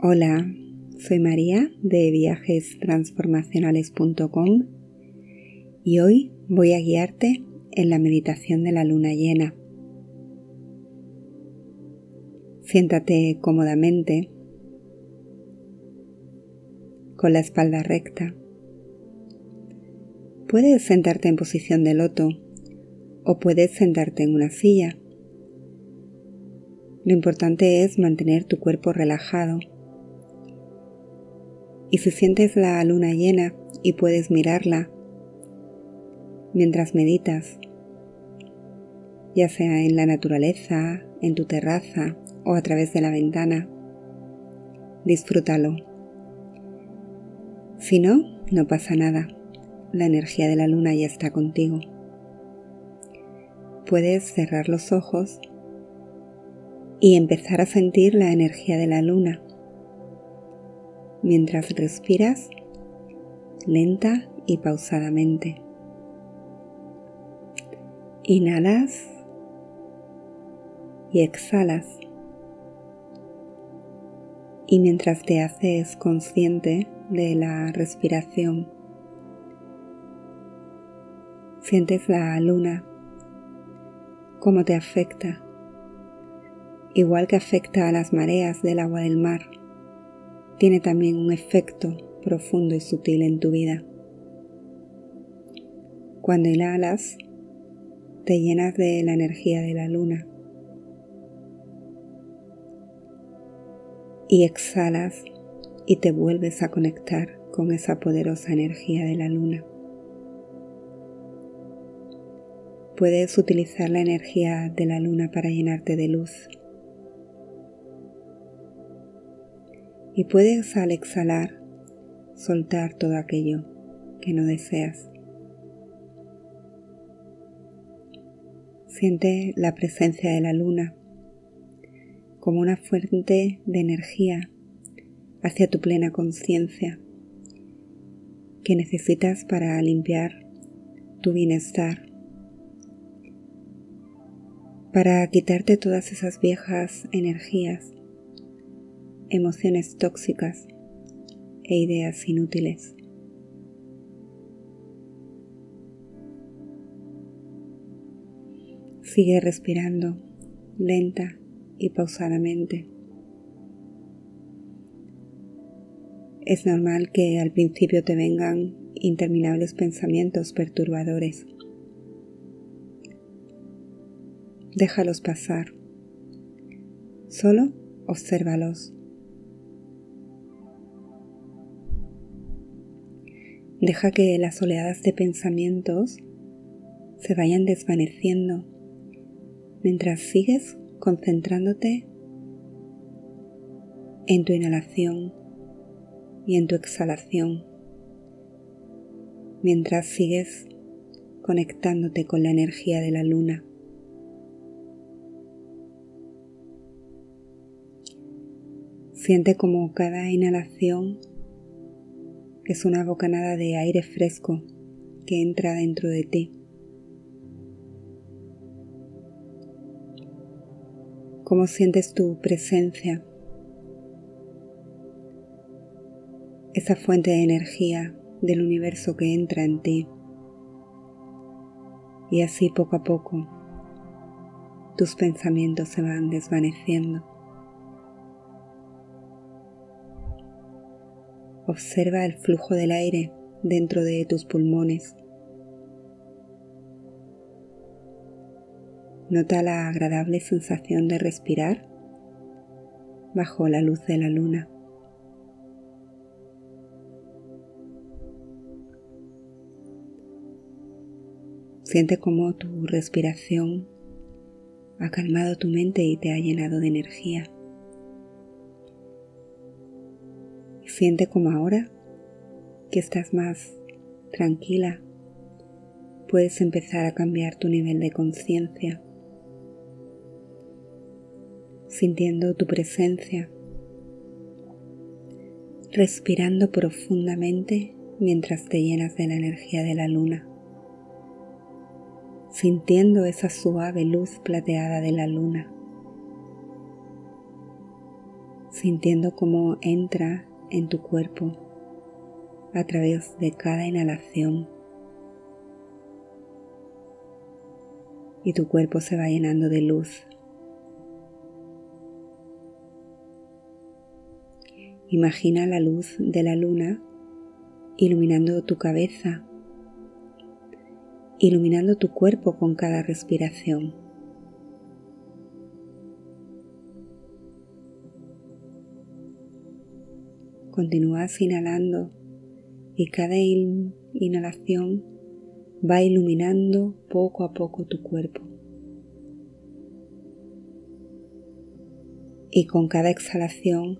Hola, soy María de viajestransformacionales.com y hoy voy a guiarte en la meditación de la luna llena. Siéntate cómodamente con la espalda recta. Puedes sentarte en posición de loto o puedes sentarte en una silla. Lo importante es mantener tu cuerpo relajado y si sientes la luna llena y puedes mirarla mientras meditas, ya sea en la naturaleza, en tu terraza o a través de la ventana, disfrútalo. Si no, no pasa nada. La energía de la luna ya está contigo. Puedes cerrar los ojos y empezar a sentir la energía de la luna mientras respiras lenta y pausadamente. Inhalas y exhalas. Y mientras te haces consciente de la respiración, sientes la luna, cómo te afecta, igual que afecta a las mareas del agua del mar tiene también un efecto profundo y sutil en tu vida. Cuando inhalas, te llenas de la energía de la luna. Y exhalas y te vuelves a conectar con esa poderosa energía de la luna. Puedes utilizar la energía de la luna para llenarte de luz y puedes al exhalar soltar todo aquello que no deseas. Siente la presencia de la luna como una fuente de energía hacia tu plena conciencia que necesitas para limpiar tu bienestar, para quitarte todas esas viejas energías emociones tóxicas e ideas inútiles. Sigue respirando lenta y pausadamente. Es normal que al principio te vengan interminables pensamientos perturbadores. Déjalos pasar. Solo obsérvalos Deja que las oleadas de pensamientos se vayan desvaneciendo mientras sigues concentrándote en tu inhalación y en tu exhalación, mientras sigues conectándote con la energía de la luna. Siente como cada inhalación es una bocanada de aire fresco que entra dentro de ti. ¿Cómo sientes tu presencia? Esa fuente de energía del universo que entra en ti. Y así poco a poco tus pensamientos se van desvaneciendo. Observa el flujo del aire dentro de tus pulmones. Nota la agradable sensación de respirar bajo la luz de la luna. Siente cómo tu respiración ha calmado tu mente y te ha llenado de energía. Siente como ahora que estás más tranquila, puedes empezar a cambiar tu nivel de conciencia, sintiendo tu presencia, respirando profundamente mientras te llenas de la energía de la luna, sintiendo esa suave luz plateada de la luna sintiendo cómo entra en tu cuerpo a través de cada inhalación y tu cuerpo se va llenando de luz. Imagina la luz de la luna iluminando tu cabeza, iluminando tu cuerpo con cada respiración. Continúas inhalando y cada inhalación va iluminando poco a poco tu cuerpo. Y con cada exhalación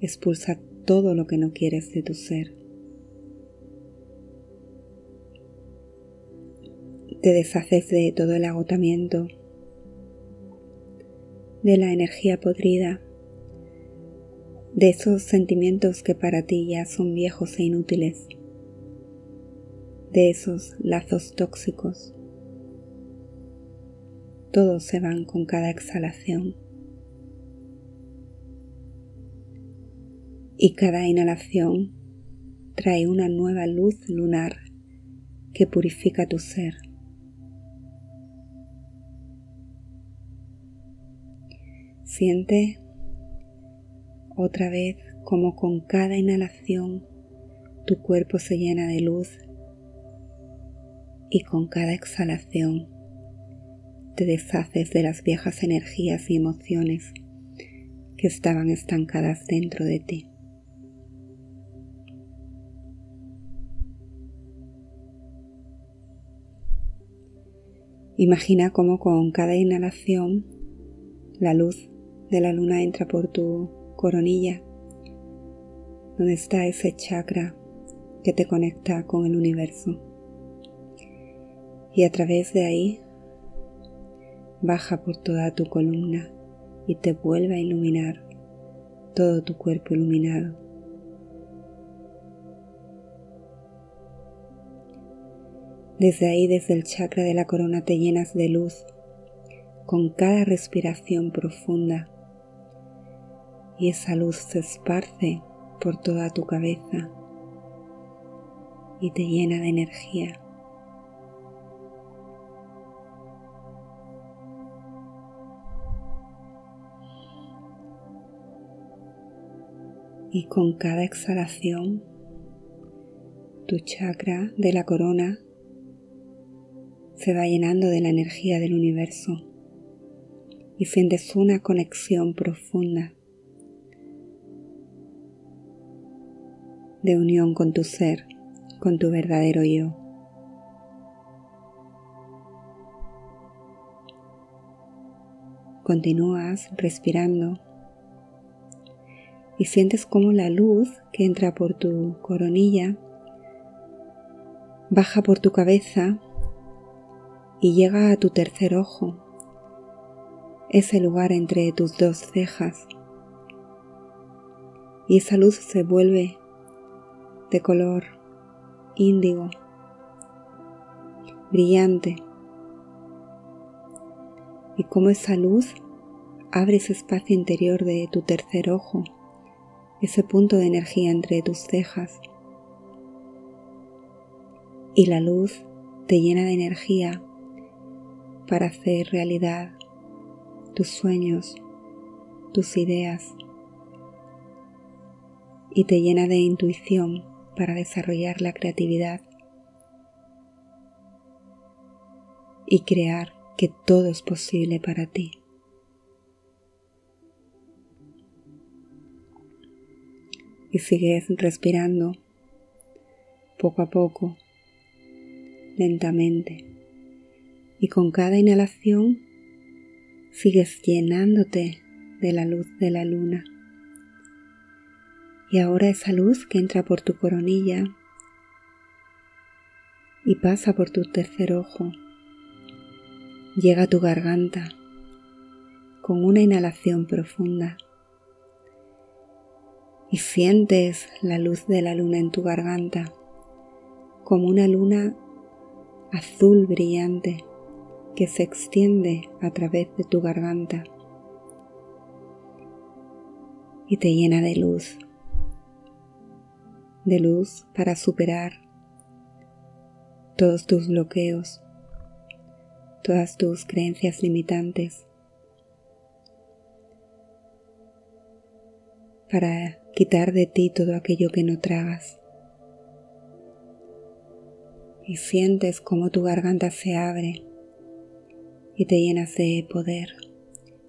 expulsa todo lo que no quieres de tu ser. Te deshaces de todo el agotamiento, de la energía podrida, de esos sentimientos que para ti ya son viejos e inútiles, de esos lazos tóxicos. Todos se van con cada exhalación. Y cada inhalación trae una nueva luz lunar que purifica tu ser. Siente otra vez, como con cada inhalación, tu cuerpo se llena de luz y con cada exhalación te deshaces de las viejas energías y emociones que estaban estancadas dentro de ti. Imagina cómo con cada inhalación la luz de la luna entra por tu coronilla, donde está ese chakra que te conecta con el universo. Y a través de ahí baja por toda tu columna y te vuelve a iluminar todo tu cuerpo iluminado. Desde ahí, desde el chakra de la corona, te llenas de luz con cada respiración profunda y esa luz se esparce por toda tu cabeza y te llena de energía. Y con cada exhalación, tu chakra de la corona se va llenando de la energía del universo y sientes una conexión profunda de unión con tu ser, con tu verdadero yo. Continúas respirando y sientes como la luz que entra por tu coronilla baja por tu cabeza y llega a tu tercer ojo, ese lugar entre tus dos cejas. Y esa luz se vuelve de color índigo, brillante, y como esa luz abre ese espacio interior de tu tercer ojo, ese punto de energía entre tus cejas, y la luz te llena de energía para hacer realidad tus sueños, tus ideas, y te llena de intuición para desarrollar la creatividad y crear que todo es posible para ti. Y sigues respirando poco a poco, lentamente, y con cada inhalación sigues llenándote de la luz de la luna. Y ahora esa luz que entra por tu coronilla y pasa por tu tercer ojo, llega a tu garganta con una inhalación profunda y sientes la luz de la luna en tu garganta como una luna azul brillante que se extiende a través de tu garganta y te llena de luz, de luz para superar todos tus bloqueos, todas tus creencias limitantes, para quitar de ti todo aquello que no tragas. Y sientes cómo tu garganta se abre y te llenas de poder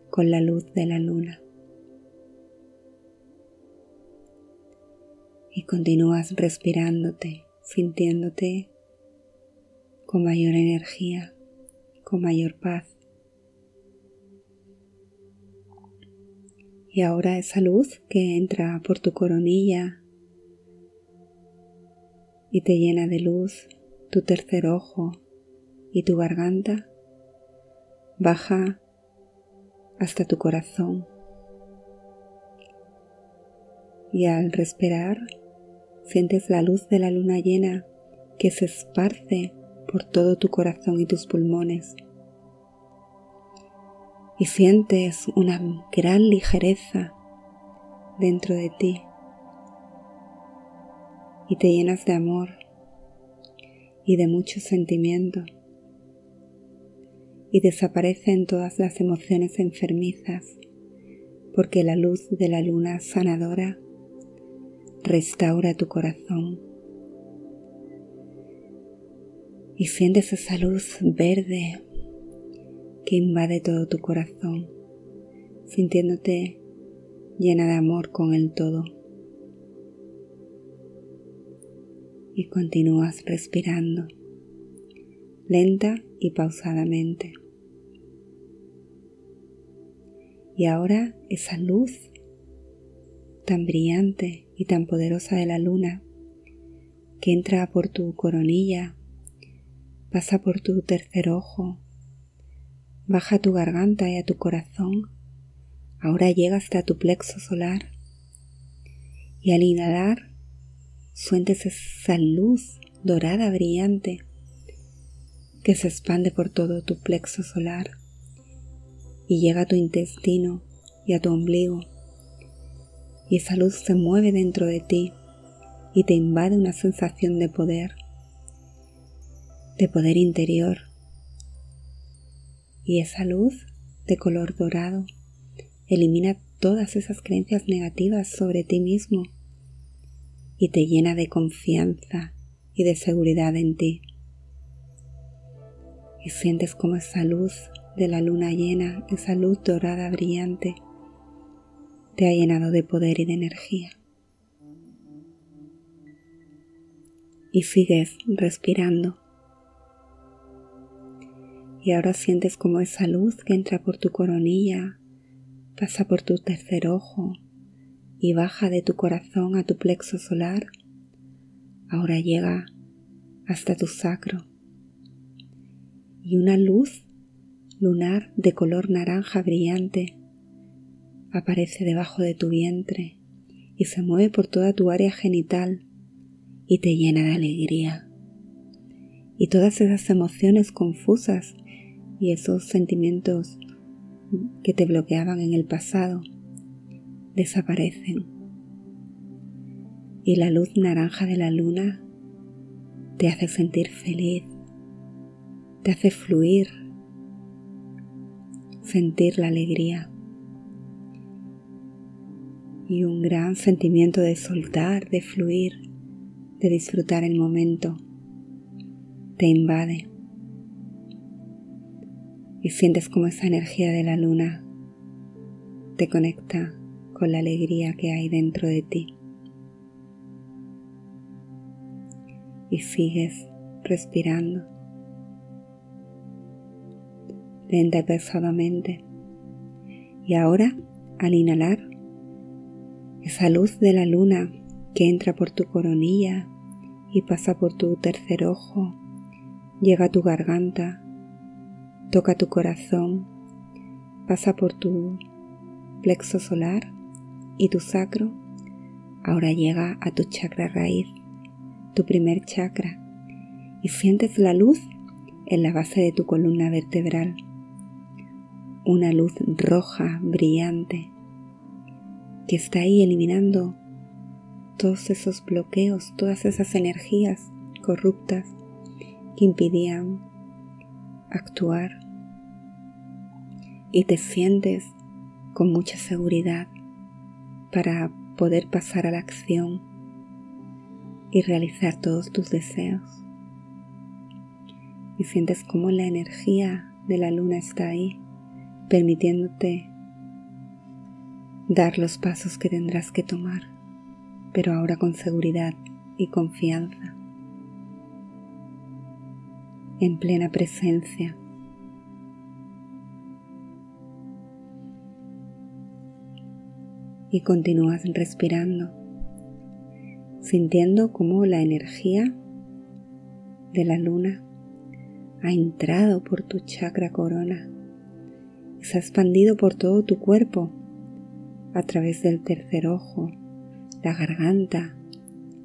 con la luz de la luna. Y continúas respirándote, sintiéndote con mayor energía, con mayor paz. Y ahora esa luz que entra por tu coronilla y te llena de luz tu tercer ojo y tu garganta, baja hasta tu corazón. Y al respirar, sientes la luz de la luna llena que se esparce por todo tu corazón y tus pulmones. Y sientes una gran ligereza dentro de ti. Y te llenas de amor y de mucho sentimiento. Y desaparecen todas las emociones enfermizas porque la luz de la luna sanadora restaura tu corazón y sientes esa luz verde que invade todo tu corazón, sintiéndote llena de amor con el todo. Y continúas respirando, lenta y pausadamente. Y ahora esa luz tan brillante y tan poderosa de la luna que entra por tu coronilla, pasa por tu tercer ojo, baja a tu garganta y a tu corazón, ahora llega hasta tu plexo solar y al inhalar suentes esa luz dorada brillante que se expande por todo tu plexo solar y llega a tu intestino y a tu ombligo y esa luz se mueve dentro de ti y te invade una sensación de poder, de poder interior. Y esa luz de color dorado elimina todas esas creencias negativas sobre ti mismo y te llena de confianza y de seguridad en ti. Y sientes como esa luz de la luna llena, esa luz dorada brillante, te ha llenado de poder y de energía. Y sigues respirando. Y ahora sientes como esa luz que entra por tu coronilla, pasa por tu tercer ojo y baja de tu corazón a tu plexo solar. Ahora llega hasta tu sacro. Y una luz lunar de color naranja brillante aparece debajo de tu vientre y se mueve por toda tu área genital y te llena de alegría. Y todas esas emociones confusas y esos sentimientos que te bloqueaban en el pasado desaparecen. Y la luz naranja de la luna te hace sentir feliz, te hace fluir, sentir la alegría y un gran sentimiento de soltar, de fluir, de disfrutar el momento te invade y sientes como esa energía de la luna te conecta con la alegría que hay dentro de ti. Y sigues respirando lenta y pesadamente. Y ahora, al inhalar, esa luz de la luna que entra por tu coronilla y pasa por tu tercer ojo, llega a tu garganta, toca tu corazón, pasa por tu plexo solar y tu sacro, ahora llega a tu chakra raíz, tu primer chakra, y sientes la luz en la base de tu columna vertebral, una luz roja brillante que está ahí eliminando todos esos bloqueos, todas esas energías corruptas que impidían actuar y te sientes con mucha seguridad para poder pasar a la acción y realizar todos tus deseos. Y sientes como la energía de la luna está ahí, permitiéndote dar los pasos que tendrás que tomar, pero ahora con seguridad y confianza, en plena presencia. Y continúas respirando, sintiendo cómo la energía de la luna ha entrado por tu chakra corona. Y se ha expandido por todo tu cuerpo a través del tercer ojo, la garganta,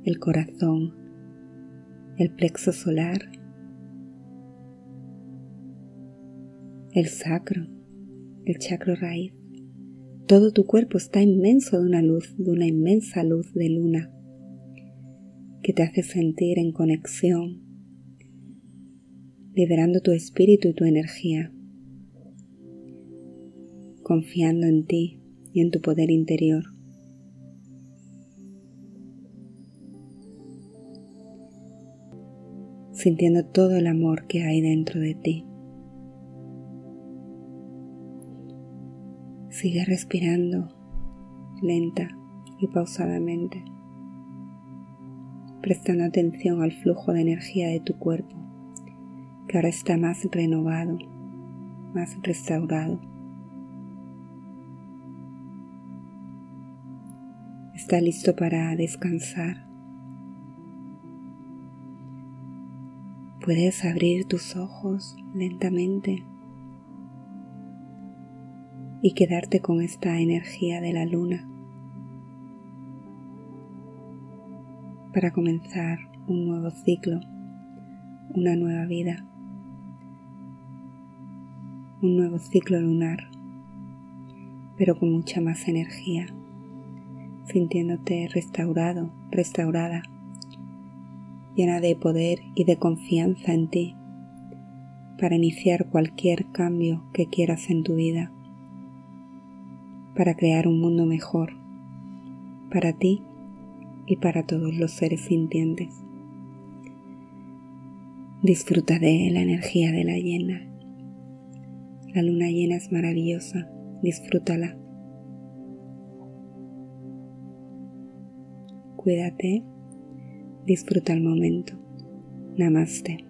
el corazón, el plexo solar, el sacro, el chakra raíz. Todo tu cuerpo está inmenso de una luz, de una inmensa luz de luna que te hace sentir en conexión, liberando tu espíritu y tu energía, confiando en ti, y en tu poder interior. Sintiendo todo el amor que hay dentro de ti. Sigue respirando lenta y pausadamente, prestando atención al flujo de energía de tu cuerpo, que ahora está más renovado, más restaurado. Está listo para descansar. Puedes abrir tus ojos lentamente y quedarte con esta energía de la luna para comenzar un nuevo ciclo, una nueva vida, un nuevo ciclo lunar, pero con mucha más energía sintiéndote restaurado, restaurada, llena de poder y de confianza en ti para iniciar cualquier cambio que quieras en tu vida, para crear un mundo mejor para ti y para todos los seres sintientes. Disfruta de la energía de la llena. La luna llena es maravillosa, disfrútala. Cuídate, disfruta el momento. Namaste.